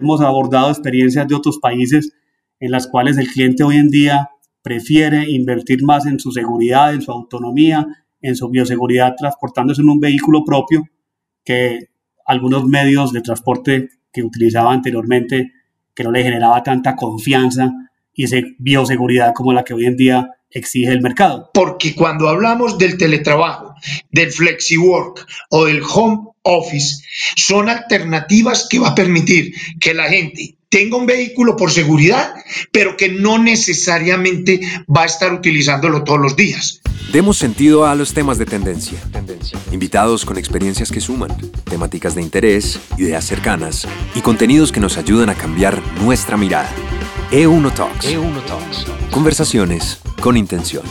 Hemos abordado experiencias de otros países en las cuales el cliente hoy en día prefiere invertir más en su seguridad, en su autonomía, en su bioseguridad, transportándose en un vehículo propio que algunos medios de transporte que utilizaba anteriormente, que no le generaba tanta confianza y bioseguridad como la que hoy en día exige el mercado. Porque cuando hablamos del teletrabajo, del flexiwork o del home office, son alternativas que va a permitir que la gente tenga un vehículo por seguridad, pero que no necesariamente va a estar utilizándolo todos los días. Demos sentido a los temas de tendencia. Invitados con experiencias que suman, temáticas de interés, ideas cercanas y contenidos que nos ayudan a cambiar nuestra mirada. E1 Talks. E1 Talks. Conversaciones con intención.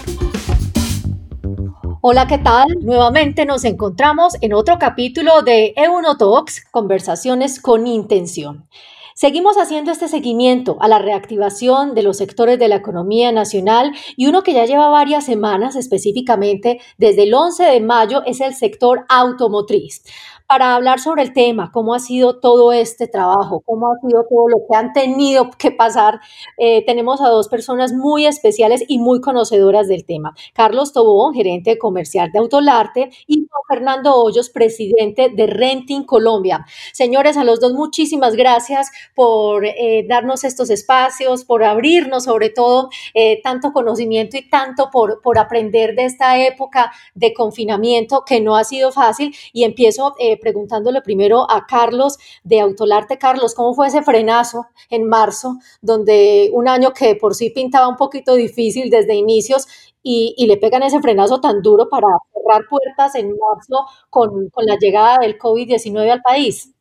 Hola, ¿qué tal? Nuevamente nos encontramos en otro capítulo de E1 Talks, Conversaciones con intención. Seguimos haciendo este seguimiento a la reactivación de los sectores de la economía nacional y uno que ya lleva varias semanas, específicamente desde el 11 de mayo, es el sector automotriz para hablar sobre el tema, cómo ha sido todo este trabajo, cómo ha sido todo lo que han tenido que pasar. Eh, tenemos a dos personas muy especiales y muy conocedoras del tema. Carlos Tobón, gerente comercial de Autolarte, y Fernando Hoyos, presidente de Renting Colombia. Señores, a los dos muchísimas gracias por eh, darnos estos espacios, por abrirnos sobre todo eh, tanto conocimiento y tanto por, por aprender de esta época de confinamiento que no ha sido fácil. Y empiezo preguntándole primero a Carlos de Autolarte. Carlos, ¿cómo fue ese frenazo en marzo, donde un año que por sí pintaba un poquito difícil desde inicios y, le pegan ese frenazo tan duro para cerrar puertas en marzo con, con la llegada del COVID-19 al país?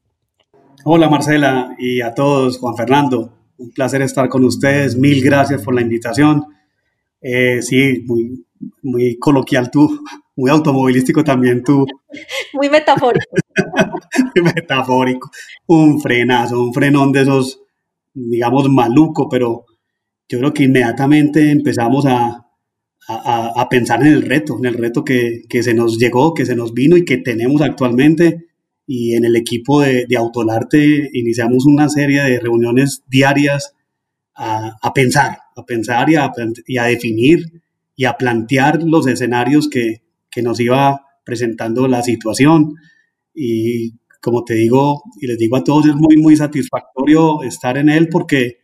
Hola Marcela y a todos, Juan Fernando. Un placer estar con ustedes. Mil gracias por la invitación. Eh, sí, muy, muy coloquial tú, muy automovilístico también tú. Muy metafórico. metafórico. Un frenazo, un frenón de esos, digamos, maluco, pero yo creo que inmediatamente empezamos a, pensar en el reto, en el reto que, se nos llegó, que se nos vino y que tenemos actualmente. Y en el equipo de, Autolarte iniciamos una serie de reuniones diarias a, pensar, a pensar y a, y a definir y a plantear los escenarios que, que nos iba presentando la situación. Y como te digo, y les digo a todos, es muy, muy satisfactorio estar en él porque,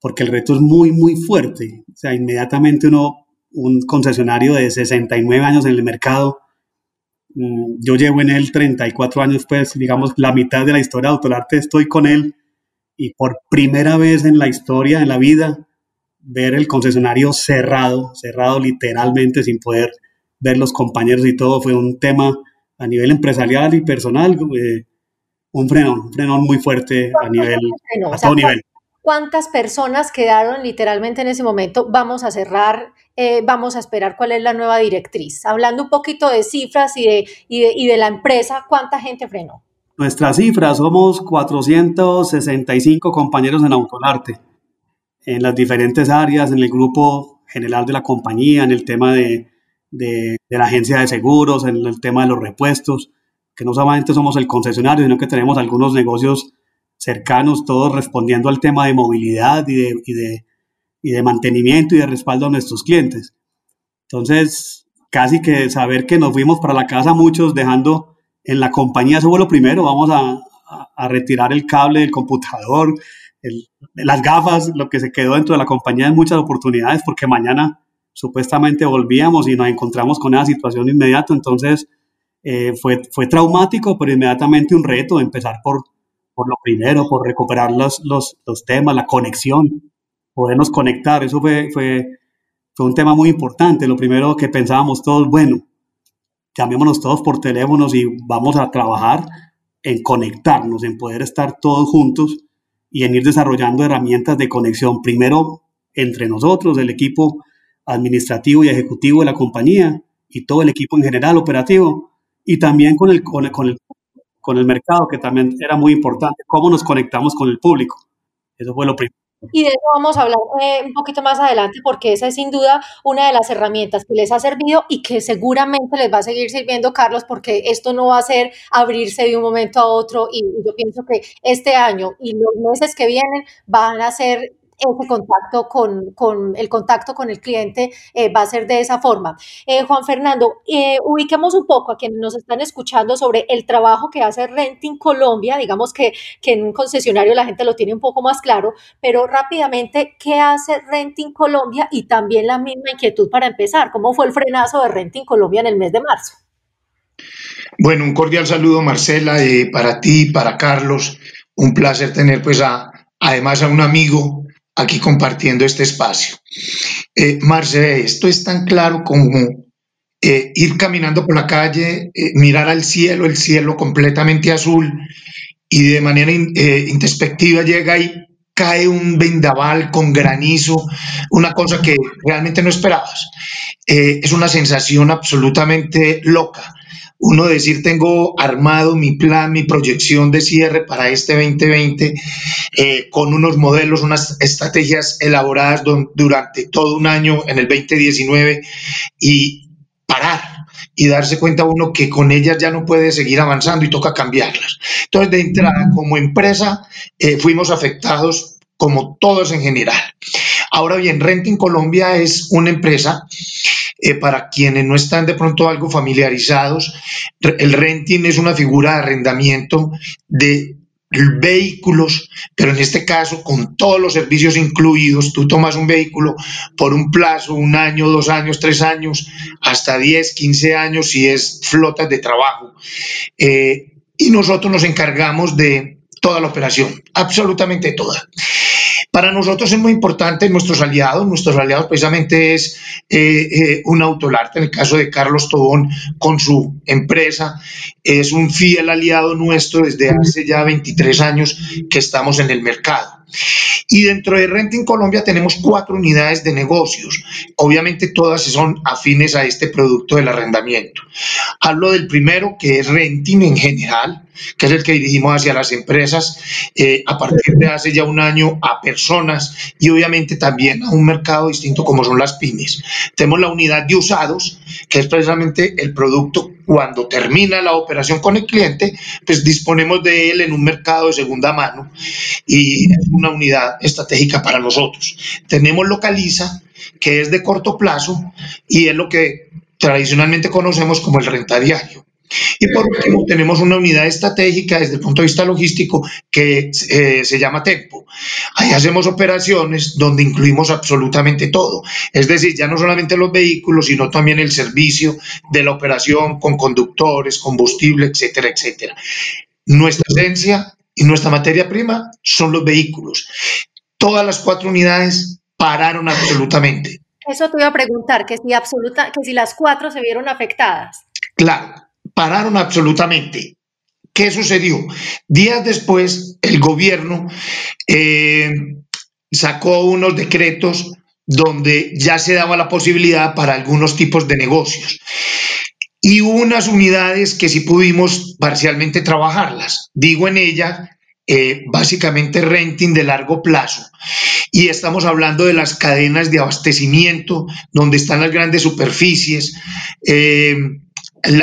porque el reto es muy, muy fuerte. O sea, inmediatamente uno, un concesionario de 69 años en el mercado, mm, yo llevo en él 34 años, pues digamos la mitad de la historia de Autolarte estoy con él y por primera vez en la historia, en la vida, ver el concesionario cerrado, cerrado literalmente sin poder ver los compañeros y todo, fue un tema a nivel empresarial y personal, eh, un frenón, un frenón muy fuerte a nivel, a todo nivel. ¿Cuántas personas quedaron literalmente en ese momento? Vamos a cerrar, eh, vamos a esperar cuál es la nueva directriz. Hablando un poquito de cifras y de, y de, y de la empresa, ¿cuánta gente frenó? Nuestra cifra, somos 465 compañeros en Autolarte en las diferentes áreas, en el grupo general de la compañía, en el tema de, de, la agencia de seguros, en el tema de los repuestos, que no solamente somos el concesionario, sino que tenemos algunos negocios cercanos, todos respondiendo al tema de movilidad y de, y de, y de mantenimiento y de respaldo a nuestros clientes. Entonces, casi que saber que nos fuimos para la casa muchos dejando en la compañía, eso fue lo primero, vamos a, a retirar el cable del computador, las gafas, lo que se quedó dentro de la compañía es muchas oportunidades porque mañana supuestamente volvíamos y nos encontramos con esa situación inmediata. Entonces eh, fue, fue traumático, pero inmediatamente un reto, empezar por, por lo primero, por recuperar los, los, temas, la conexión, podernos conectar. Eso fue, fue, fue un tema muy importante. Lo primero que pensábamos todos, bueno, llamémonos todos por teléfonos y vamos a trabajar en conectarnos, en poder estar todos juntos y en ir desarrollando herramientas de conexión, primero entre nosotros, el equipo administrativo y ejecutivo de la compañía y todo el equipo en general operativo, y también con el, con el, con el, mercado, que también era muy importante, cómo nos conectamos con el público. Eso fue lo primero. Y de eso vamos a hablar eh, un poquito más adelante porque esa es sin duda una de las herramientas que les ha servido y que seguramente les va a seguir sirviendo, Carlos, porque esto no va a ser abrirse de un momento a otro y yo pienso que este año y los meses que vienen van a ser ese contacto con, con, el contacto con el cliente eh, va a ser de esa forma. Eh, Juan Fernando, eh, ubiquemos un poco a quienes nos están escuchando sobre el trabajo que hace Renting Colombia, digamos que, que en un concesionario la gente lo tiene un poco más claro, pero rápidamente, ¿qué hace Renting Colombia? Y también la misma inquietud para empezar, ¿cómo fue el frenazo de Renting Colombia en el mes de marzo? Bueno, un cordial saludo Marcela, para ti, para Carlos, un placer tener pues a, además a un amigo aquí compartiendo este espacio. Eh, esto es tan claro como eh, ir caminando por la calle, eh, mirar al cielo, el cielo completamente azul, y de manera eh, introspectiva llega y cae un vendaval con granizo, una cosa que realmente no esperabas. es una sensación absolutamente loca uno decir tengo armado mi plan, mi proyección de cierre para este 2020 eh, con unos modelos, unas estrategias elaboradas durante todo un año en el 2019 y parar y darse cuenta uno que con ellas ya no puede seguir avanzando y toca cambiarlas. Entonces, de entrada, como empresa, eh, fuimos afectados como todos en general. Ahora bien, Renting Colombia es una empresa eh, para quienes no están de pronto algo familiarizados, el renting es una figura de arrendamiento de vehículos, pero en este caso con todos los servicios incluidos, tú tomas un vehículo por un plazo, un año, dos años, tres años, hasta 10, 15 años si es flotas de trabajo. Eh, y nosotros nos encargamos de toda la operación, absolutamente toda. Para nosotros es muy importante nuestros aliados. Nuestros aliados precisamente es eh, eh, un autolarte, en el caso de Carlos Tobón con su empresa. Es un fiel aliado nuestro desde hace ya 23 años que estamos en el mercado. Y dentro de Renting Colombia tenemos cuatro unidades de negocios. Obviamente todas son afines a este producto del arrendamiento. Hablo del primero, que es Renting en general, que es el que dirigimos hacia las empresas eh, a partir de hace ya un año a personas y obviamente también a un mercado distinto como son las pymes. Tenemos la unidad de usados, que es precisamente el producto cuando termina la operación con el cliente, pues disponemos de él en un mercado de segunda mano y es una unidad estratégica para nosotros. Tenemos Localiza, que es de corto plazo y es lo que tradicionalmente conocemos como el rentadiario. Y por último, tenemos una unidad estratégica desde el punto de vista logístico que eh, se llama Tempo. Ahí hacemos operaciones donde incluimos absolutamente todo. Es decir, ya no solamente los vehículos, sino también el servicio de la operación con conductores, combustible, etcétera, etcétera. Nuestra esencia y nuestra materia prima son los vehículos. Todas las cuatro unidades pararon absolutamente. Eso te iba a preguntar, que si, absoluta, que si las cuatro se vieron afectadas. Claro, pararon absolutamente. ¿Qué sucedió? Días después, el gobierno eh, sacó unos decretos donde ya se daba la posibilidad para algunos tipos de negocios. Y unas unidades que sí pudimos parcialmente trabajarlas. Digo en ella, eh, básicamente renting de largo plazo. Y estamos hablando de las cadenas de abastecimiento, donde están las grandes superficies. Eh,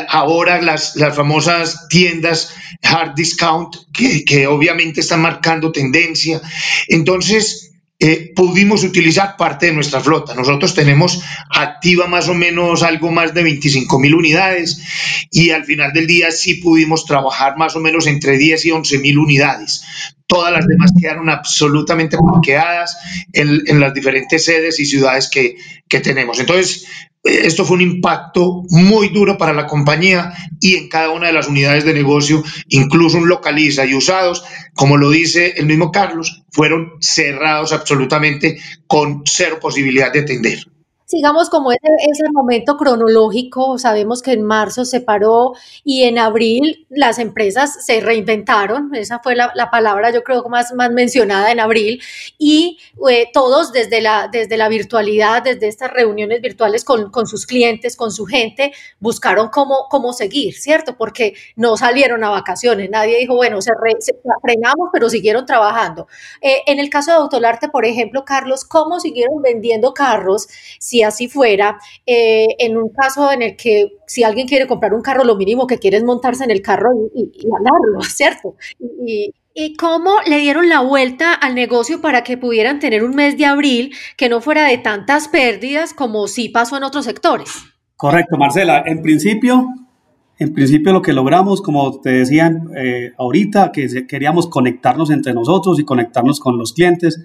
ahora las, las famosas tiendas hard discount, que, que obviamente están marcando tendencia. Entonces, eh, pudimos utilizar parte de nuestra flota. Nosotros tenemos activa más o menos algo más de 25 mil unidades y al final del día sí pudimos trabajar más o menos entre 10 y 11 mil unidades. Todas las demás quedaron absolutamente bloqueadas en, en, las diferentes sedes y ciudades que, que tenemos. Entonces, esto fue un impacto muy duro para la compañía y en cada una de las unidades de negocio, incluso un localiza y usados, como lo dice el mismo Carlos, fueron cerrados absolutamente con cero posibilidad de atender. Sigamos como ese, ese, momento cronológico, sabemos que en marzo se paró y en abril las empresas se reinventaron, esa fue la, la palabra yo creo más, más mencionada en abril, y eh, todos desde la, desde la virtualidad, desde estas reuniones virtuales con, con sus clientes, con su gente, buscaron cómo, cómo seguir, ¿cierto? Porque no salieron a vacaciones, nadie dijo, bueno, se, frenamos, pero siguieron trabajando. Eh, en el caso de Autolarte, por ejemplo, Carlos, ¿cómo siguieron vendiendo carros si así fuera, eh, en un caso en el que si alguien quiere comprar un carro, lo mínimo que quiere es montarse en el carro y, y, andarlo, ¿cierto? Y, ¿Y cómo le dieron la vuelta al negocio para que pudieran tener un mes de abril que no fuera de tantas pérdidas como sí pasó en otros sectores? Correcto, Marcela. En principio, en principio lo que logramos, como te decían eh, ahorita, que queríamos conectarnos entre nosotros y conectarnos con los clientes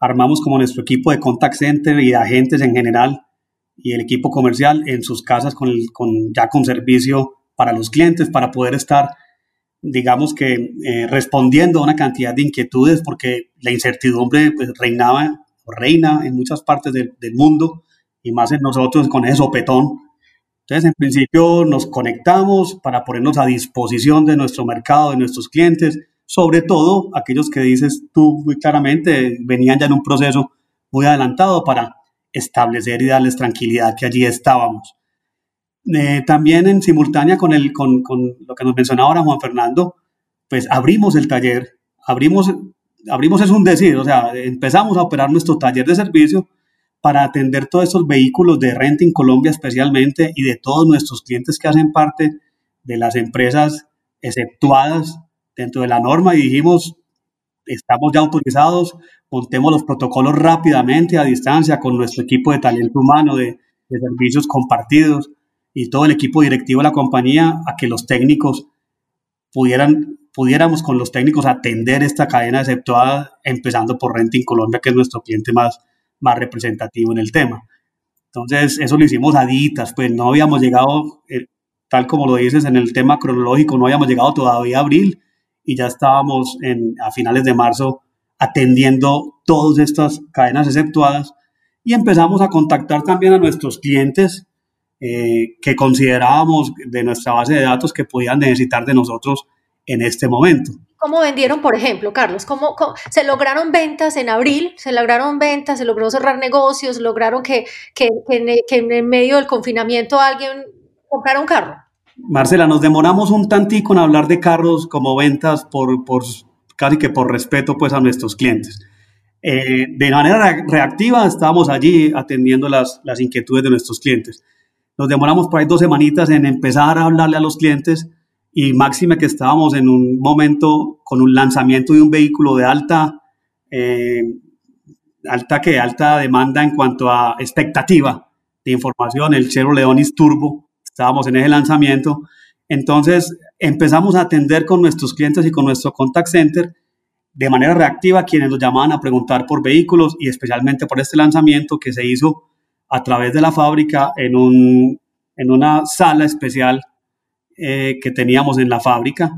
armamos como nuestro equipo de contact center y agentes en general y el equipo comercial en sus casas con, con ya con servicio para los clientes para poder estar, digamos que, eh, respondiendo a una cantidad de inquietudes porque la incertidumbre pues, reinaba o reina en muchas partes del, del mundo y más en nosotros con ese sopetón. Entonces, en principio nos conectamos para ponernos a disposición de nuestro mercado, de nuestros clientes, sobre todo aquellos que dices tú muy claramente venían ya en un proceso muy adelantado para establecer y darles tranquilidad que allí estábamos. Eh, también en simultánea con, el, con, con, lo que nos mencionaba ahora Juan Fernando, pues abrimos el taller, abrimos, abrimos es un decir, o sea, empezamos a operar nuestro taller de servicio para atender todos estos vehículos de Renting Colombia especialmente y de todos nuestros clientes que hacen parte de las empresas exceptuadas dentro de la norma y dijimos, estamos ya autorizados, montemos los protocolos rápidamente a distancia con nuestro equipo de talento humano, de, servicios compartidos y todo el equipo directivo de la compañía a que los técnicos pudieran, pudiéramos con los técnicos atender esta cadena exceptuada, empezando por Renting Colombia, que es nuestro cliente más, más representativo en el tema. Entonces, eso lo hicimos a ditas, pues no habíamos llegado, eh, tal como lo dices en el tema cronológico, no habíamos llegado todavía a abril, y ya estábamos en, a finales de marzo atendiendo todas estas cadenas exceptuadas y empezamos a contactar también a nuestros clientes eh, que considerábamos de nuestra base de datos que podían necesitar de nosotros en este momento. ¿Cómo vendieron, por ejemplo, Carlos? ¿Cómo, se lograron ventas en abril? ¿Se lograron ventas? ¿Se logró cerrar negocios? ¿Lograron que, que, que, que en medio del confinamiento alguien comprara un carro? Marcela, nos demoramos un tantico en hablar de carros como ventas por, por casi que por respeto pues a nuestros clientes. Eh, de manera reactiva estábamos allí atendiendo las, las inquietudes de nuestros clientes. Nos demoramos por ahí dos semanitas en empezar a hablarle a los clientes y máxime que estábamos en un momento con un lanzamiento de un vehículo de alta, eh, alta que alta demanda en cuanto a expectativa de información, el Chevrolet Leonis Turbo, estábamos en ese lanzamiento. Entonces empezamos a atender con nuestros clientes y con nuestro contact center de manera reactiva quienes nos llamaban a preguntar por vehículos y especialmente por este lanzamiento que se hizo a través de la fábrica en, un, en una sala especial eh, que teníamos en la fábrica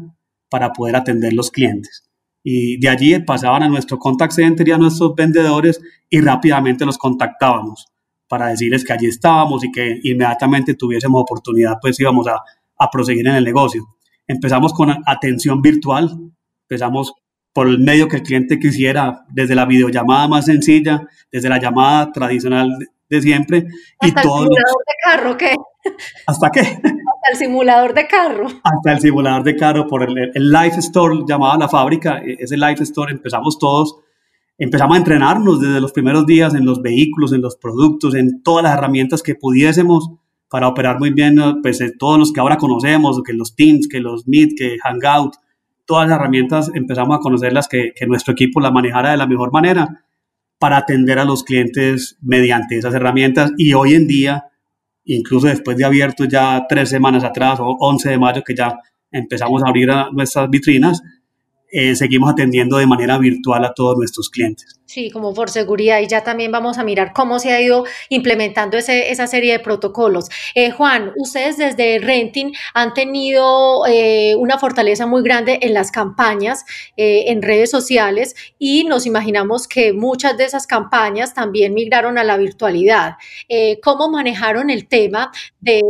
para poder atender los clientes. Y de allí pasaban a nuestro contact center y a nuestros vendedores y rápidamente los contactábamos para decirles que allí estábamos y que inmediatamente tuviésemos oportunidad, pues íbamos a, a proseguir en el negocio. Empezamos con atención virtual, empezamos por el medio que el cliente quisiera, desde la videollamada más sencilla, desde la llamada tradicional de siempre. ¿Hasta y el simulador de carro qué? ¿Hasta qué? Hasta el simulador de carro. Hasta el simulador de carro, por el, el Life Store llamada la fábrica, e, ese Life Store empezamos todos empezamos a entrenarnos desde los primeros días en los vehículos, en los productos, en todas las herramientas que pudiésemos para operar muy bien, pues todos los que ahora conocemos, que los Teams, que los Meet, que Hangout, todas las herramientas empezamos a conocerlas, que, que nuestro equipo las manejara de la mejor manera para atender a los clientes mediante esas herramientas. Y hoy en día, incluso después de abierto ya tres semanas atrás o 11 de mayo que ya empezamos a abrir nuestras vitrinas, eh, seguimos atendiendo de manera virtual a todos nuestros clientes. Sí, como por seguridad y ya también vamos a mirar cómo se ha ido implementando ese, esa serie de protocolos. Eh, Juan, ustedes desde Renting han tenido eh, una fortaleza muy grande en las campañas en redes sociales y nos imaginamos que muchas de esas campañas también migraron a la virtualidad. ¿Cómo manejaron el tema de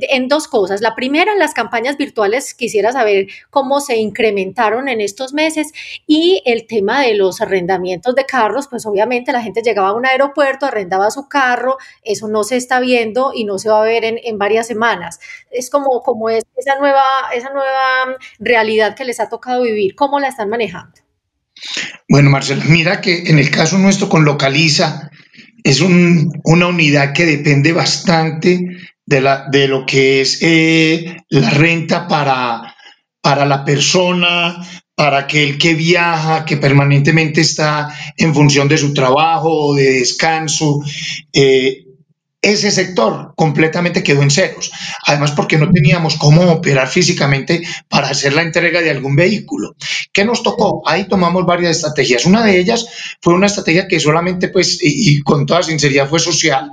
en dos cosas. La primera, en las campañas virtuales, quisiera saber cómo se incrementaron en estos meses y el tema de los arrendamientos de carros, pues obviamente la gente llegaba a un aeropuerto, arrendaba su carro, eso no se está viendo y no se va a ver en, varias semanas. Es como, como es esa nueva, esa nueva realidad que les ha tocado vivir. ¿Cómo la están manejando? Bueno, Marcela, mira que en el caso nuestro con Localiza, es una unidad que depende bastante de, la, de lo que es eh, la renta para, para la persona, para aquel que viaja, que permanentemente está en función de su trabajo o de descanso. Eh, ese sector completamente quedó en ceros. Además, porque no teníamos cómo operar físicamente para hacer la entrega de algún vehículo. ¿Qué nos tocó? Ahí tomamos varias estrategias. Una de ellas fue una estrategia que solamente, pues, y, con toda sinceridad fue social.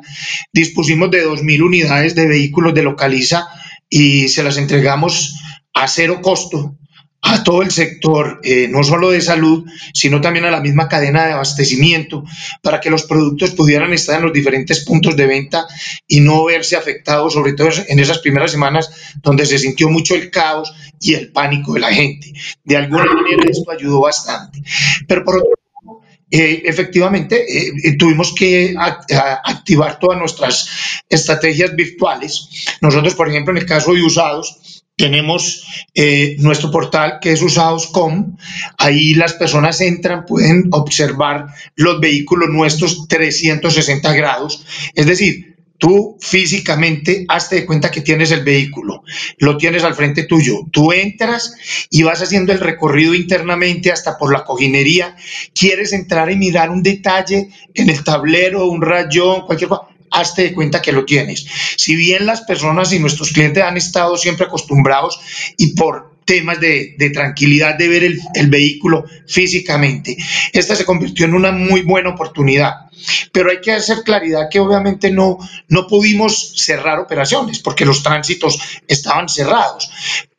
Dispusimos de 2.000 unidades de vehículos de localiza y se las entregamos a cero costo a todo el sector, eh, no solo de salud, sino también a la misma cadena de abastecimiento, para que los productos pudieran estar en los diferentes puntos de venta y no verse afectados, sobre todo en esas primeras semanas donde se sintió mucho el caos y el pánico de la gente. De alguna manera esto ayudó bastante. Pero por otro lado, eh, efectivamente, eh, tuvimos que activar todas nuestras estrategias virtuales. Nosotros, por ejemplo, en el caso de usados, tenemos eh, nuestro portal que es usados.com. Ahí las personas entran, pueden observar los vehículos nuestros 360 grados. Es decir, tú físicamente hazte de cuenta que tienes el vehículo, lo tienes al frente tuyo. Tú entras y vas haciendo el recorrido internamente hasta por la cojinería. Quieres entrar y mirar un detalle en el tablero, un rayón, cualquier cosa hazte de cuenta que lo tienes. Si bien las personas y nuestros clientes han estado siempre acostumbrados y por temas de, tranquilidad de ver el, vehículo físicamente. Esta se convirtió en una muy buena oportunidad. Pero hay que hacer claridad que obviamente no, no pudimos cerrar operaciones porque los tránsitos estaban cerrados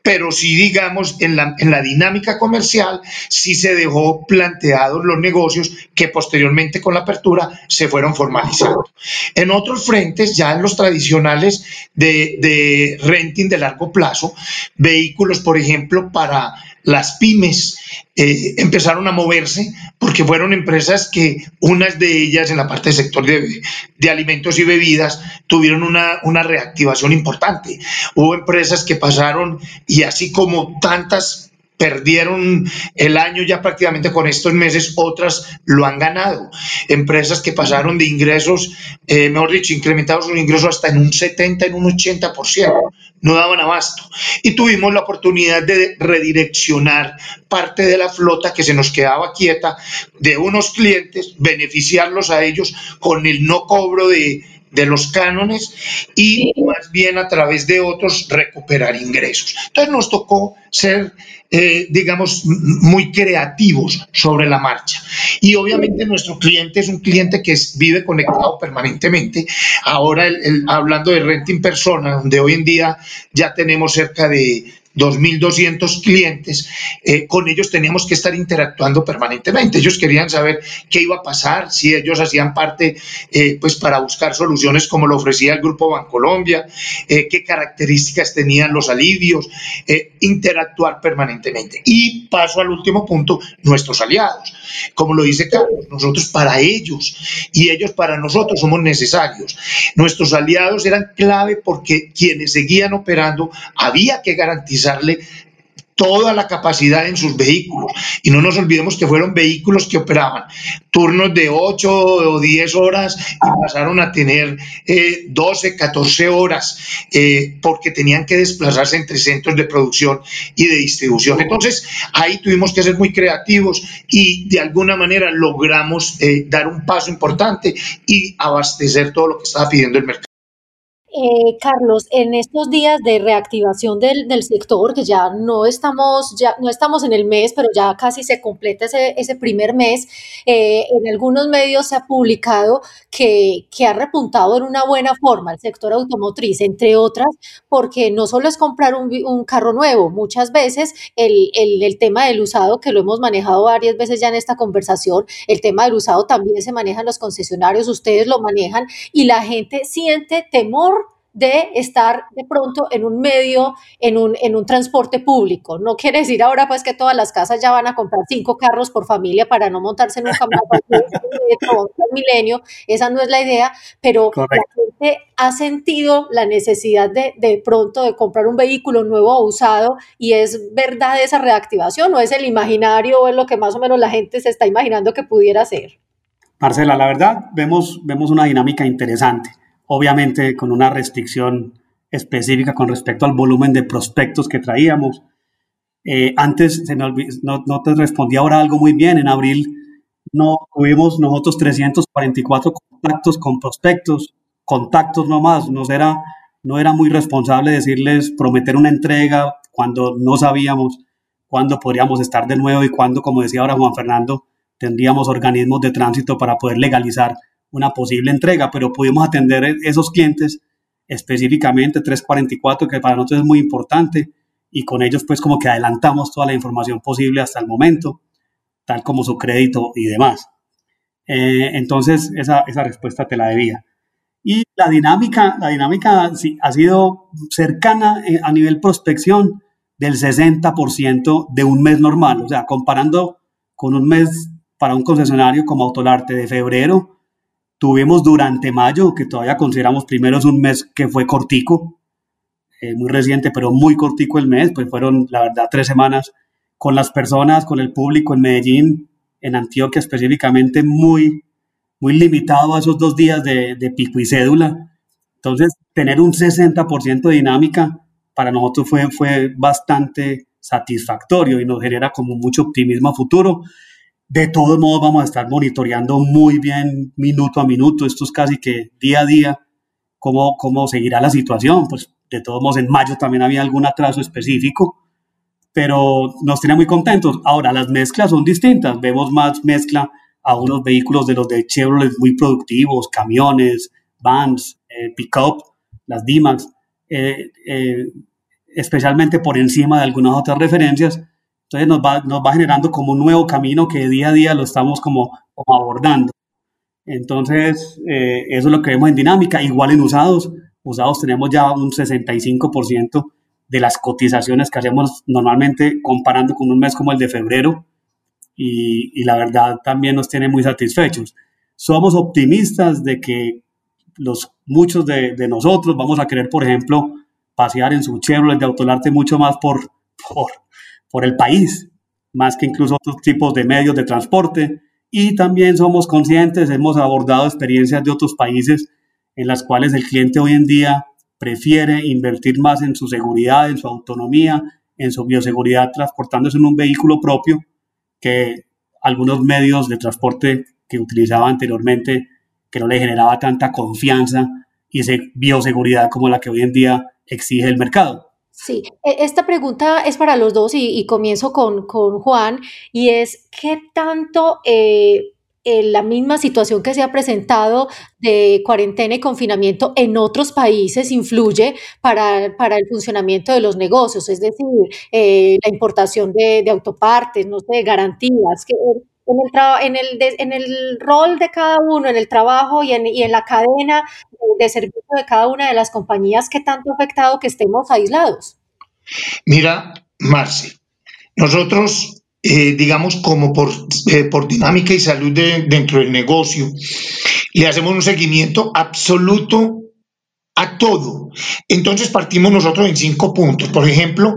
pero sí, digamos, en la, en la dinámica comercial, sí se dejó planteados los negocios que posteriormente con la apertura se fueron formalizando. En otros frentes, ya en los tradicionales de, de renting de largo plazo, vehículos, por ejemplo, para las pymes eh, empezaron a moverse porque fueron empresas que unas de ellas en la parte del sector de, alimentos y bebidas tuvieron una, una, reactivación importante. Hubo empresas que pasaron y así como tantas perdieron el año ya prácticamente con estos meses, otras lo han ganado. Empresas que pasaron de ingresos, eh, mejor dicho, incrementados sus ingresos hasta en un 70, en un 80%, no daban abasto. Y tuvimos la oportunidad de redireccionar parte de la flota que se nos quedaba quieta de unos clientes, beneficiarlos a ellos con el no cobro de, de los cánones y más bien a través de otros recuperar ingresos. Entonces nos tocó ser eh, digamos, muy creativos sobre la marcha. Y obviamente nuestro cliente es un cliente que vive conectado permanentemente. Ahora, hablando de renting persona, donde hoy en día ya tenemos cerca de 2.200 clientes, eh, con ellos teníamos que estar interactuando permanentemente. Ellos querían saber qué iba a pasar, si ellos hacían parte, eh, pues para buscar soluciones como lo ofrecía el Grupo Bancolombia, eh, qué características tenían los alivios, interactuar permanentemente. Y paso al último punto, nuestros aliados. Como lo dice Carlos, nosotros para ellos y ellos para nosotros somos necesarios. Nuestros aliados eran clave porque quienes seguían operando había que toda la capacidad en sus vehículos. Y no nos olvidemos que fueron vehículos que operaban turnos de 8 o 10 horas y pasaron a tener 12, eh, 14 horas eh, porque tenían que desplazarse entre centros de producción y de distribución. Entonces, ahí tuvimos que ser muy creativos y de alguna manera logramos eh, dar un paso importante y abastecer todo lo que estaba pidiendo el mercado. Eh, Carlos, en estos días de reactivación del, del, sector, que ya no estamos, ya no estamos en el mes, pero ya casi se completa ese, ese primer mes, eh, en algunos medios se ha publicado que, que, ha repuntado en una buena forma el sector automotriz, entre otras, porque no solo es comprar un, un carro nuevo, muchas veces el, el, el, tema del usado, que lo hemos manejado varias veces ya en esta conversación, el tema del usado también se maneja en los concesionarios, ustedes lo manejan y la gente siente temor de estar de pronto en un medio, en un, en un transporte público. No quiere decir ahora pues que todas las casas ya van a comprar cinco carros por familia para no montarse en un camión milenio, esa no es la idea, pero la gente ha sentido la necesidad de, de pronto de comprar un vehículo nuevo o usado y es verdad esa reactivación o es el imaginario o es lo que más o menos la gente se está imaginando que pudiera ser. Marcela, la verdad vemos, vemos una dinámica interesante obviamente con una restricción específica con respecto al volumen de prospectos que traíamos. Eh, antes no, no, te respondí ahora algo muy bien. En abril no tuvimos nosotros 344 contactos con prospectos, contactos nomás. Nos era, no era muy responsable decirles prometer una entrega cuando no sabíamos cuándo podríamos estar de nuevo y cuándo, como decía ahora Juan Fernando, tendríamos organismos de tránsito para poder legalizar una posible entrega, pero pudimos atender esos clientes específicamente 344, que para nosotros es muy importante, y con ellos pues como que adelantamos toda la información posible hasta el momento, tal como su crédito y demás. Eh, entonces esa, esa, respuesta te la debía. Y la dinámica, la dinámica ha sido cercana eh, a nivel prospección del 60% de un mes normal, o sea, comparando con un mes para un concesionario como Autolarte de febrero Tuvimos durante mayo, que todavía consideramos primero es un mes que fue cortico, eh, muy reciente, pero muy cortico el mes, pues fueron, la verdad, tres semanas con las personas, con el público en Medellín, en Antioquia específicamente, muy, muy limitado a esos dos días de, de pico y cédula. Entonces, tener un 60% de dinámica para nosotros fue, fue bastante satisfactorio y nos genera como mucho optimismo a futuro. De todos modos, vamos a estar monitoreando muy bien minuto a minuto. Esto es casi que día a día cómo, cómo seguirá la situación. Pues de todos modos, en mayo también había algún atraso específico, pero nos tiene muy contentos. Ahora, las mezclas son distintas. Vemos más mezcla a unos vehículos de los de Chevrolet muy productivos, camiones, vans, eh, pick-up, las D-Max, eh, eh, especialmente por encima de algunas otras referencias entonces nos va, nos va generando como un nuevo camino que día a día lo estamos como, abordando. Entonces, eh, eso es lo que vemos en dinámica. Igual en usados, usados tenemos ya un 65% de las cotizaciones que hacemos normalmente comparando con un mes como el de febrero y, y la verdad también nos tiene muy satisfechos. Somos optimistas de que los, muchos de, de nosotros vamos a querer, por ejemplo, pasear en su Chevrolet de Autolarte mucho más por, por, por el país, más que incluso otros tipos de medios de transporte. Y también somos conscientes, hemos abordado experiencias de otros países en las cuales el cliente hoy en día prefiere invertir más en su seguridad, en su autonomía, en su bioseguridad, transportándose en un vehículo propio que algunos medios de transporte que utilizaba anteriormente, que no le generaba tanta confianza y esa bioseguridad como la que hoy en día exige el mercado. Sí, e, esta pregunta es para los dos y, comienzo con, Juan y es, ¿qué tanto eh, la misma situación que se ha presentado de cuarentena y confinamiento en otros países influye para, el funcionamiento de los negocios? Es decir, eh, la importación de, autopartes, no sé, garantías, en el, en, el en el rol de cada uno, en el trabajo y en, y en la cadena de servicio de cada una de las compañías, ¿qué tanto ha afectado que estemos aislados? Mira, Marce, nosotros, eh, digamos, como por, eh, por dinámica y salud dentro del negocio, le hacemos un seguimiento absoluto a todo. Entonces partimos nosotros en cinco puntos. Por ejemplo,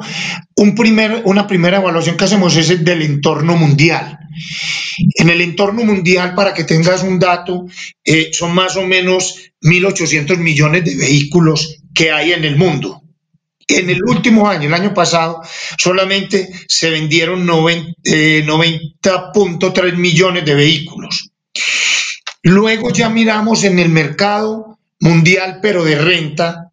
un primer, una primera evaluación que hacemos es el del entorno mundial. En el entorno mundial, para que tengas un dato, eh, son más o menos 1.800 millones de vehículos que hay en el mundo. En el último año, el año pasado, solamente se vendieron 90.3 eh, millones de vehículos. Luego ya miramos en el mercado mundial, pero de renta,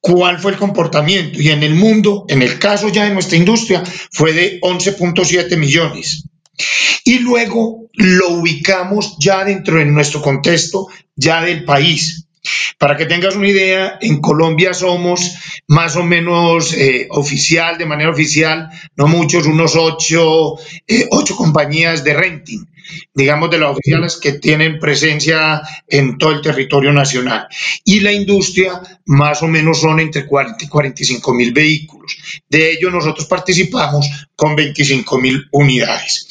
cuál fue el comportamiento. Y en el mundo, en el caso ya de nuestra industria, fue de 11.7 millones. Y luego lo ubicamos ya dentro de nuestro contexto, ya del país. Para que tengas una idea, en Colombia somos más o menos eh, oficial, de manera oficial, no muchos, unos ocho, eh, ocho compañías de renting digamos, de las oficiales que tienen presencia en todo el territorio nacional. Y la industria más o menos son entre 40 y 45 mil vehículos. De ello nosotros participamos con 25 mil unidades.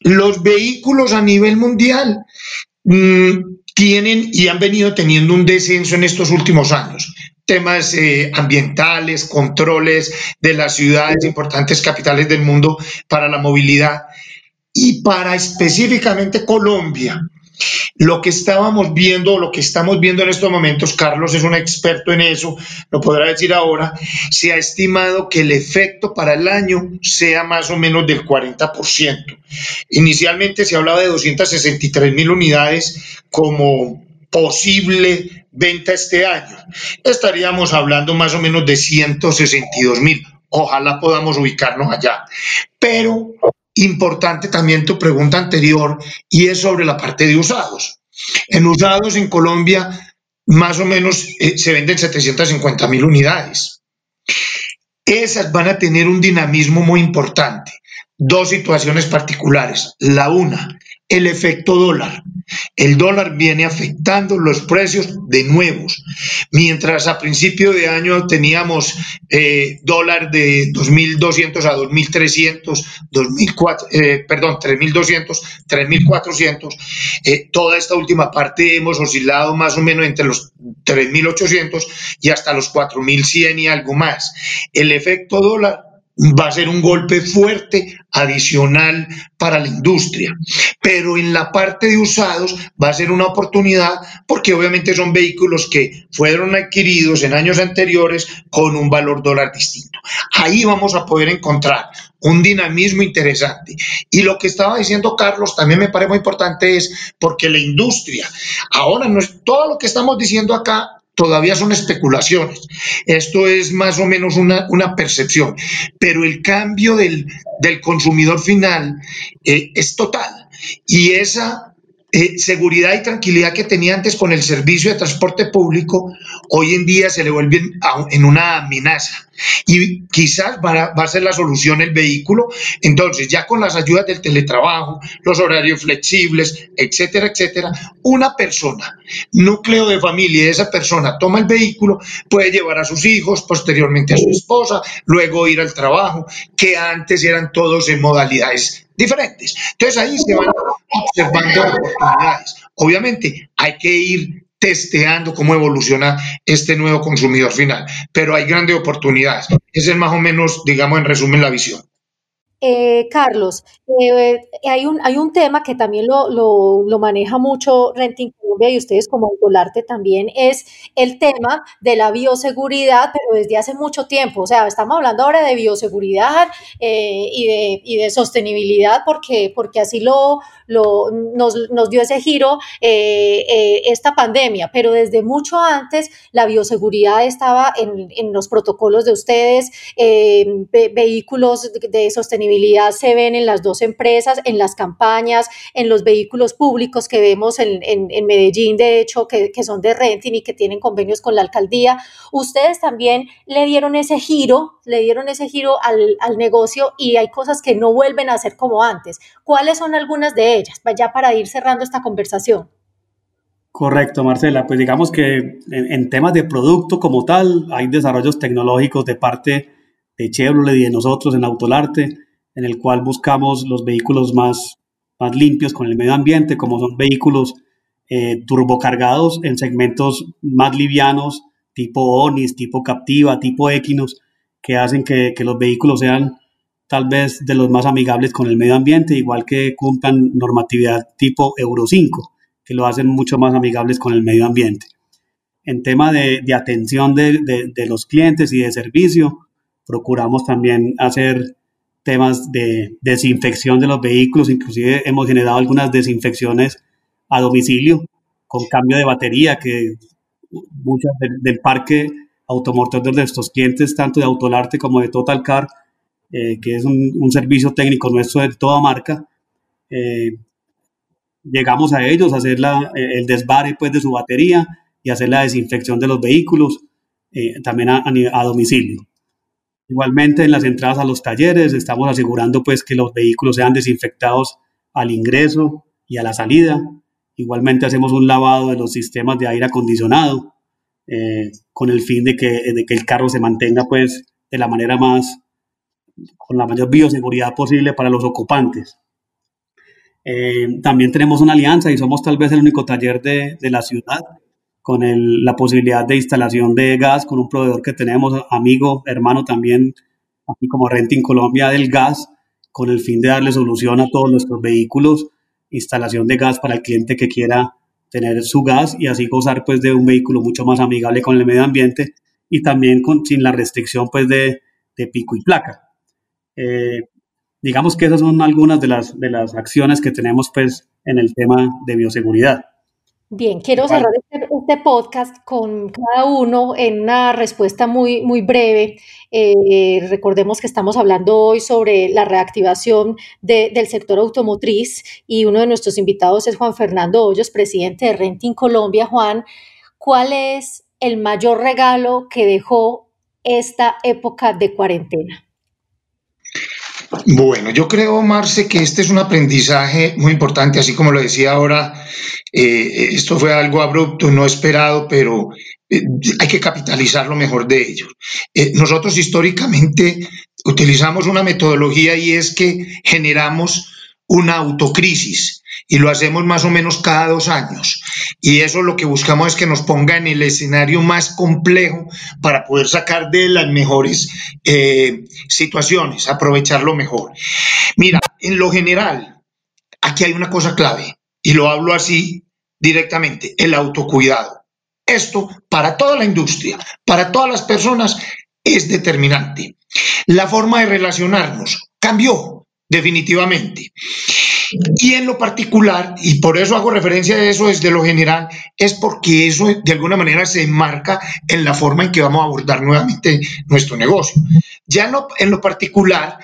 Los vehículos a nivel mundial mm, tienen y han venido teniendo un descenso en estos últimos años temas eh, ambientales, controles de las ciudades, importantes capitales del mundo para la movilidad. Y para específicamente Colombia, lo que estábamos viendo, lo que estamos viendo en estos momentos, Carlos es un experto en eso, lo podrá decir ahora, se ha estimado que el efecto para el año sea más o menos del 40%. Inicialmente se hablaba de 263 mil unidades como posible venta este año. Estaríamos hablando más o menos de 162 mil. Ojalá podamos ubicarnos allá. Pero Importante también tu pregunta anterior y es sobre la parte de usados. En usados en Colombia más o menos eh, se venden 750 mil unidades. Esas van a tener un dinamismo muy importante. Dos situaciones particulares. La una, el efecto dólar. El dólar viene afectando los precios de nuevos. Mientras a principio de año teníamos eh, dólar de 2.200 a 2.300, 2004, eh, perdón, 3.200, 3.400, eh, toda esta última parte hemos oscilado más o menos entre los 3.800 y hasta los 4.100 y algo más. El efecto dólar va a ser un golpe fuerte adicional para la industria. Pero en la parte de usados va a ser una oportunidad porque obviamente son vehículos que fueron adquiridos en años anteriores con un valor dólar distinto. Ahí vamos a poder encontrar un dinamismo interesante. Y lo que estaba diciendo Carlos también me parece muy importante es porque la industria, ahora no es, todo lo que estamos diciendo acá todavía son especulaciones. Esto es más o menos una, percepción, pero el cambio del, consumidor final eh, es total. Y esa eh, seguridad y tranquilidad que tenía antes con el servicio de transporte público, hoy en día se le vuelve en una amenaza. Y quizás va a, ser la solución el vehículo. Entonces, ya con las ayudas del teletrabajo, los horarios flexibles, etcétera, etcétera, una persona, núcleo de familia esa persona, toma el vehículo, puede llevar a sus hijos, posteriormente a su esposa, luego ir al trabajo, que antes eran todos en modalidades diferentes. Entonces ahí se van observando oportunidades. Obviamente hay que ir testeando cómo evoluciona este nuevo consumidor final, pero hay grandes oportunidades. Esa es más o menos, digamos, en resumen, la visión. Eh, Carlos, eh, hay, un, hay un tema que también lo, lo, maneja mucho Renting Colombia y ustedes como Autolarte también, es el tema de la bioseguridad, pero desde hace mucho tiempo. O sea, estamos hablando ahora de bioseguridad eh, y, de, y, de, sostenibilidad porque, porque así lo, lo, nos, nos dio ese giro esta pandemia, pero desde mucho antes la bioseguridad estaba en, en los protocolos de ustedes, vehículos de sostenibilidad se ven en las dos empresas, en las campañas, en los vehículos públicos que vemos en, Medellín, de hecho, que, son de renting y que tienen convenios con la alcaldía. Ustedes también le dieron ese giro, le dieron ese giro al, al negocio y hay cosas que no vuelven a ser como antes. ¿Cuáles son algunas de ellas? Ya para ir cerrando esta conversación. Correcto, Marcela. Pues digamos que en, en, temas de producto como tal, hay desarrollos tecnológicos de parte de Chevrolet y de nosotros en Autolarte en el cual buscamos los vehículos más, más limpios con el medio ambiente, como son vehículos eh, turbocargados en segmentos más livianos, tipo Onis, tipo Captiva, tipo Equinox, que hacen que, los vehículos sean tal vez de los más amigables con el medio ambiente, igual que cumplan normatividad tipo Euro 5, que lo hacen mucho más amigables con el medio ambiente. En tema de, atención de, los clientes y de servicio, procuramos también hacer temas de desinfección de los vehículos, inclusive hemos generado algunas desinfecciones a domicilio con cambio de batería, que muchas del, parque automotor de estos clientes, tanto de Autolarte como de Total Car, eh, que es un, servicio técnico nuestro de toda marca. Eh, llegamos a ellos a hacer la, el desbare pues, de su batería y hacer la desinfección de los vehículos, también a, a, domicilio. Igualmente en las entradas a los talleres estamos asegurando pues que los vehículos sean desinfectados al ingreso y a la salida. Igualmente hacemos un lavado de los sistemas de aire acondicionado eh, con el fin de que, el carro se mantenga pues de la manera más, con la mayor bioseguridad posible para los ocupantes. Eh, también tenemos una alianza y somos tal vez el único taller de la ciudad con el, la posibilidad de instalación de gas con un proveedor que tenemos, amigo, hermano también, aquí como Renting Colombia del gas, con el fin de darle solución a todos nuestros vehículos, instalación de gas para el cliente que quiera tener su gas y así gozar pues de un vehículo mucho más amigable con el medio ambiente y también con, sin la restricción pues de, de pico y placa. Eh, digamos que esas son algunas de las, de las acciones que tenemos pues en el tema de bioseguridad. Bien, quiero cerrar este, este, podcast con cada uno en una respuesta muy, muy breve. Eh, recordemos que estamos hablando hoy sobre la reactivación del sector automotriz y uno de nuestros invitados es Juan Fernando Hoyos, presidente de Renting Colombia. Juan, ¿cuál es el mayor regalo que dejó esta época de cuarentena? Bueno, yo creo, Marce, que este es un aprendizaje muy importante, así como lo decía ahora, eh, esto fue algo abrupto, no esperado, pero eh, hay que capitalizar lo mejor de ello. Eh, nosotros históricamente utilizamos una metodología y es que generamos una autocrisis y lo hacemos más o menos cada dos años. Y eso lo que buscamos es que nos ponga en el escenario más complejo para poder sacar de las mejores eh, situaciones, aprovecharlo mejor. Mira, en lo general, aquí hay una cosa clave y lo hablo así directamente, el autocuidado. Esto para toda la industria, para todas las personas, es determinante. La forma de relacionarnos cambió definitivamente. Y en lo particular, y por eso hago referencia a eso desde lo general, es porque eso de alguna manera se enmarca en la forma en que vamos a abordar nuevamente nuestro negocio. Ya en lo, particular,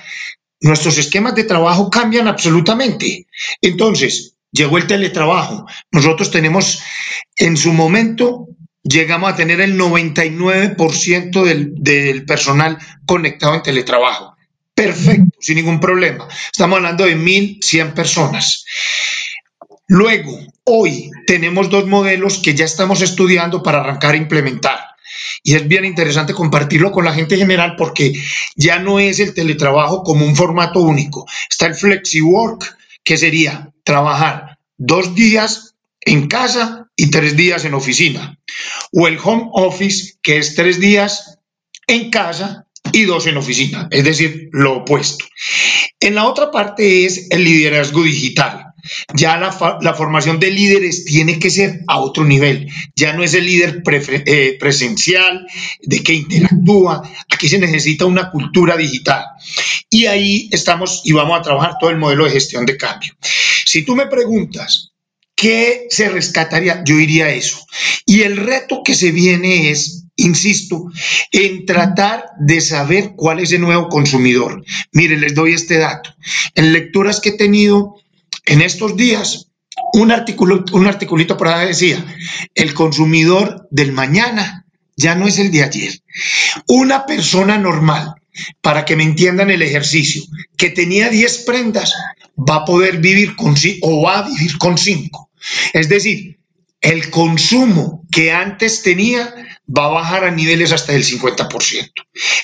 nuestros esquemas de trabajo cambian absolutamente. Entonces, llegó el teletrabajo. Nosotros tenemos en su momento llegamos a tener el 99% del, del, personal conectado en teletrabajo perfecto, sin ningún problema. Estamos hablando de 1.100 personas. Luego, hoy tenemos dos modelos que ya estamos estudiando para arrancar a implementar. Y es bien interesante compartirlo con la gente general porque ya no es el teletrabajo como un formato único. Está el FlexiWork, que sería trabajar dos días en casa y tres días en oficina. O el Home Office, que es tres días en casa y dos en oficina, es decir, lo opuesto. En la otra parte es el liderazgo digital. Ya la, formación de líderes tiene que ser a otro nivel. Ya no es el líder eh, presencial, de que interactúa. Aquí se necesita una cultura digital. Y ahí estamos y vamos a trabajar todo el modelo de gestión de cambio. Si tú me preguntas qué se rescataría, yo diría eso. Y el reto que se viene es insisto, en tratar de saber cuál es el nuevo consumidor. Miren, les doy este dato. En lecturas que he tenido en estos días, un, artículo, un articulito por ahí decía, el consumidor del mañana ya no es el de ayer. Una persona normal, para que me entiendan el ejercicio, que tenía 10 prendas, va a poder vivir con o va a vivir con 5. Es decir, el consumo que antes tenía va a bajar a niveles hasta del 50%.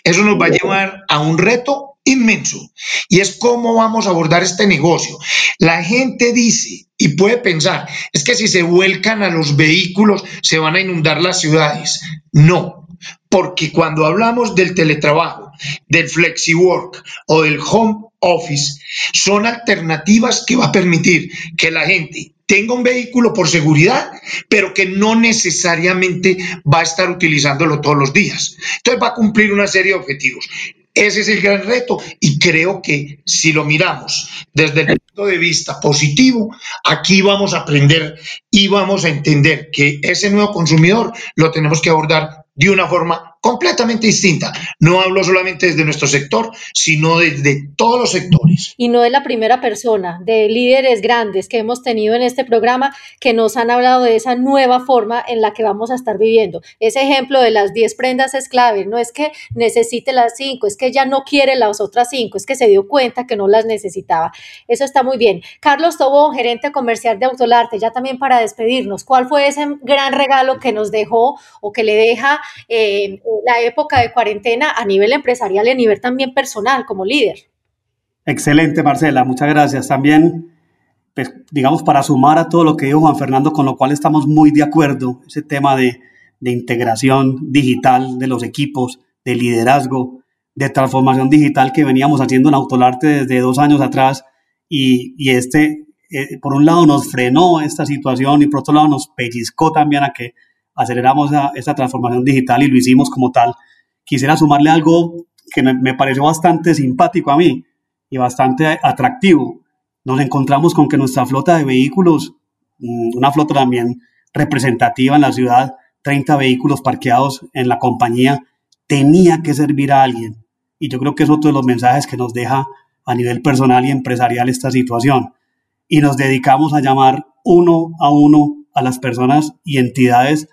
Eso nos va a llevar a un reto inmenso y es cómo vamos a abordar este negocio. La gente dice y puede pensar, es que si se vuelcan a los vehículos se van a inundar las ciudades. No, porque cuando hablamos del teletrabajo, del flexiwork o del home office, son alternativas que va a permitir que la gente tenga un vehículo por seguridad, pero que no necesariamente va a estar utilizándolo todos los días. Entonces va a cumplir una serie de objetivos. Ese es el gran reto y creo que si lo miramos desde el punto de vista positivo, aquí vamos a aprender y vamos a entender que ese nuevo consumidor lo tenemos que abordar de una forma completamente distinta. No hablo solamente desde nuestro sector, sino desde todos los sectores. Y no es la primera persona, de líderes grandes que hemos tenido en este programa que nos han hablado de esa nueva forma en la que vamos a estar viviendo. Ese ejemplo de las 10 prendas es clave. No es que necesite las 5, es que ya no quiere las otras 5, es que se dio cuenta que no las necesitaba. Eso está muy bien. Carlos Tobón, gerente comercial de Autolarte, ya también para despedirnos, ¿cuál fue ese gran regalo que nos dejó o que le deja eh, la época de cuarentena a nivel empresarial y a nivel también personal como líder. Excelente, Marcela, muchas gracias. También, pues, digamos, para sumar a todo lo que dijo Juan Fernando, con lo cual estamos muy de acuerdo, ese tema de, de integración digital de los equipos, de liderazgo, de transformación digital que veníamos haciendo en Autolarte desde dos años atrás y, y este, eh, por un lado, nos frenó esta situación y por otro lado nos pellizcó también a que aceleramos esa, transformación digital y lo hicimos como tal. Quisiera sumarle algo que me, pareció bastante simpático a mí y bastante atractivo. Nos encontramos con que nuestra flota de vehículos, mm, una flota también representativa en la ciudad, 30 vehículos parqueados en la compañía, tenía que servir a alguien. Y yo creo que es otro de los mensajes que nos deja a nivel personal y empresarial esta situación. Y nos dedicamos a llamar uno a uno a las personas y entidades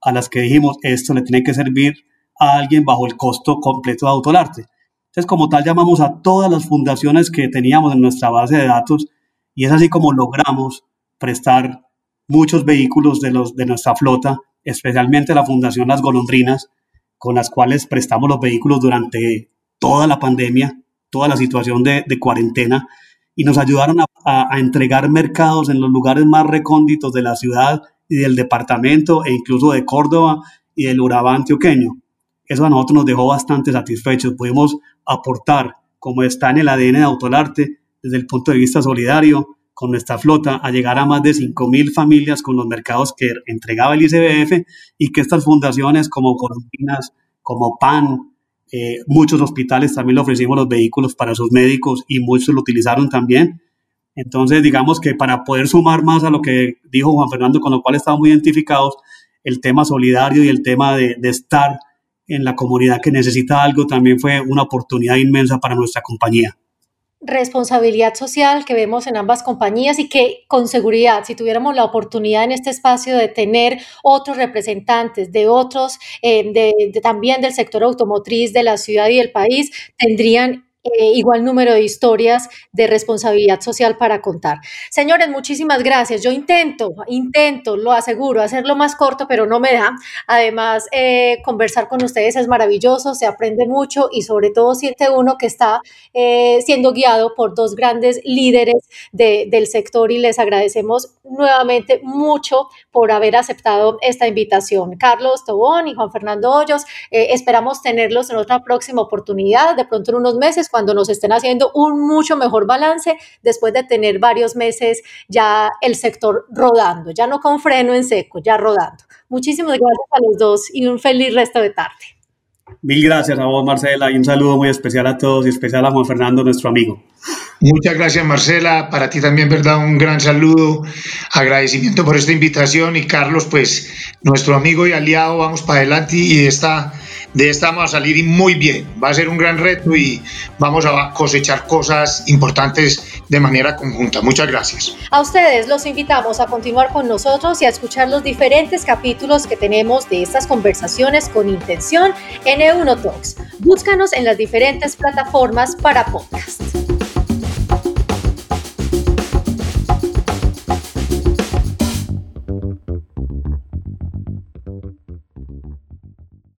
a las que dijimos, esto le tiene que servir a alguien bajo el costo completo de Autolarte. Entonces, como tal, llamamos a todas las fundaciones que teníamos en nuestra base de datos y es así como logramos prestar muchos vehículos de, los, de nuestra flota, especialmente la Fundación Las Golondrinas, con las cuales prestamos los vehículos durante toda la pandemia, toda la situación de, cuarentena, y nos ayudaron a, a entregar mercados en los lugares más recónditos de la ciudad y del departamento e incluso de Córdoba y del Urabá antioqueño. Eso a nosotros nos dejó bastante satisfechos. Pudimos aportar, como está en el ADN de Autolarte, desde el punto de vista solidario, con nuestra flota, a llegar a más de 5.000 familias con los mercados que entregaba el ICBF y que estas fundaciones como Colombinas, como PAN, eh, muchos hospitales también le ofrecimos los vehículos para sus médicos y muchos lo utilizaron también. Entonces, digamos que para poder sumar más a lo que dijo Juan Fernando, con lo cual estamos muy identificados, el tema solidario y el tema de, estar en la comunidad que necesita algo también fue una oportunidad inmensa para nuestra compañía. Responsabilidad social que vemos en ambas compañías y que con seguridad, si tuviéramos la oportunidad en este espacio de tener otros representantes de otros, eh, también del sector automotriz de la ciudad y del país, tendrían eh, igual número de historias de responsabilidad social para contar. Señores, muchísimas gracias. Yo intento, intento, lo aseguro, hacerlo más corto, pero no me da. Además, eh, conversar con ustedes es maravilloso, se aprende mucho y sobre todo siente uno que está eh, siendo guiado por dos grandes líderes del sector y les agradecemos nuevamente mucho por haber aceptado esta invitación. Carlos Tobón y Juan Fernando Hoyos, esperamos tenerlos en otra próxima oportunidad, de pronto en unos meses cuando nos estén haciendo un mucho mejor balance después de tener varios meses ya el sector rodando, ya no con freno en seco, ya rodando. Muchísimas gracias a los dos y un feliz resto de tarde. Mil gracias a vos, Marcela, y un saludo muy especial a todos y especial a Juan Fernando, nuestro amigo. Muchas gracias, Marcela. Para ti también, ¿verdad? Un gran saludo, agradecimiento por esta invitación y Carlos, pues nuestro amigo y aliado, vamos para adelante y esta de esta vamos a salir muy bien. Va a ser un gran reto y vamos a cosechar cosas importantes de manera conjunta. Muchas gracias. A ustedes los invitamos a continuar con nosotros y a escuchar los diferentes capítulos que tenemos de estas conversaciones con intención en Eunotalks. Búscanos en las diferentes plataformas para podcast.